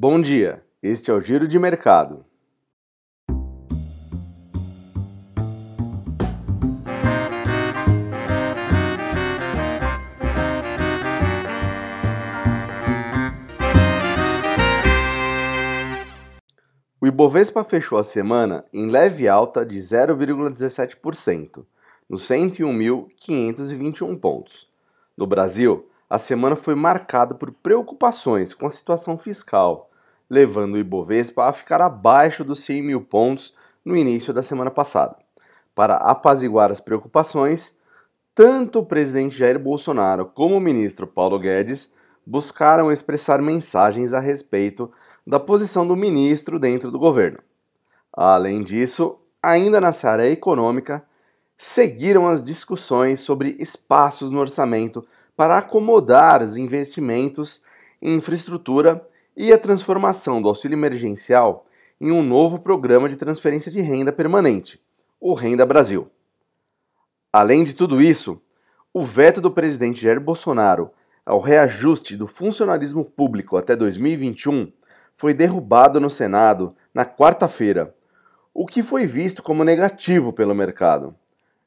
Bom dia, este é o Giro de Mercado. O Ibovespa fechou a semana em leve alta de 0,17%, nos 101.521 pontos. No Brasil, a semana foi marcada por preocupações com a situação fiscal, levando o Ibovespa a ficar abaixo dos 100 mil pontos no início da semana passada. Para apaziguar as preocupações, tanto o presidente Jair Bolsonaro como o ministro Paulo Guedes buscaram expressar mensagens a respeito da posição do ministro dentro do governo. Além disso, ainda na seara econômica, seguiram as discussões sobre espaços no orçamento para acomodar os investimentos em infraestrutura e a transformação do auxílio emergencial em um novo programa de transferência de renda permanente, o Renda Brasil. Além de tudo isso, o veto do presidente Jair Bolsonaro ao reajuste do funcionalismo público até 2021 foi derrubado no Senado na quarta-feira, o que foi visto como negativo pelo mercado.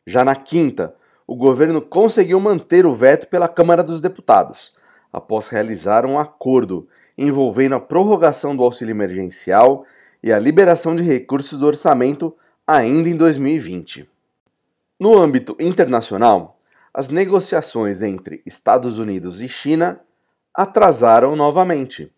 Já na quinta, o governo conseguiu manter o veto pela Câmara dos Deputados, após realizar um acordo envolvendo a prorrogação do auxílio emergencial e a liberação de recursos do orçamento ainda em 2020. No âmbito internacional, as negociações entre Estados Unidos e China atrasaram novamente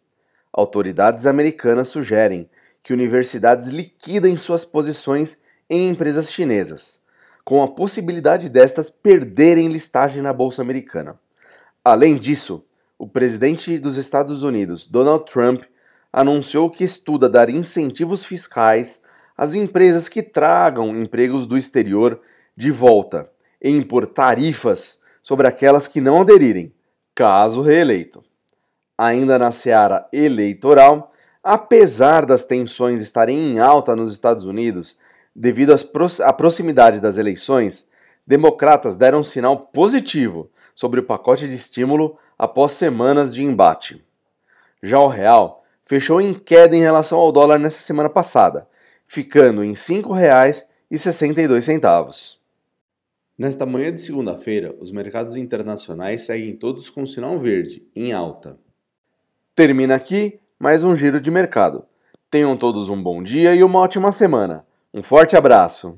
autoridades americanas sugerem que universidades liquidem suas posições em empresas chinesas, com a possibilidade destas perderem listagem na bolsa americana. Além disso, o presidente dos Estados Unidos, Donald Trump, anunciou que estuda dar incentivos fiscais às empresas que tragam empregos do exterior de volta e impor tarifas sobre aquelas que não aderirem, caso reeleito ainda na seara eleitoral, apesar das tensões estarem em alta nos Estados Unidos devido à proximidade das eleições, democratas deram um sinal positivo sobre o pacote de estímulo após semanas de embate. Já o real fechou em queda em relação ao dólar nessa semana passada, ficando em R$ 5,62. Nesta manhã de segunda-feira, os mercados internacionais seguem todos com sinal verde, em alta. Termina aqui mais um giro de mercado. Tenham todos um bom dia e uma ótima semana. Um forte abraço!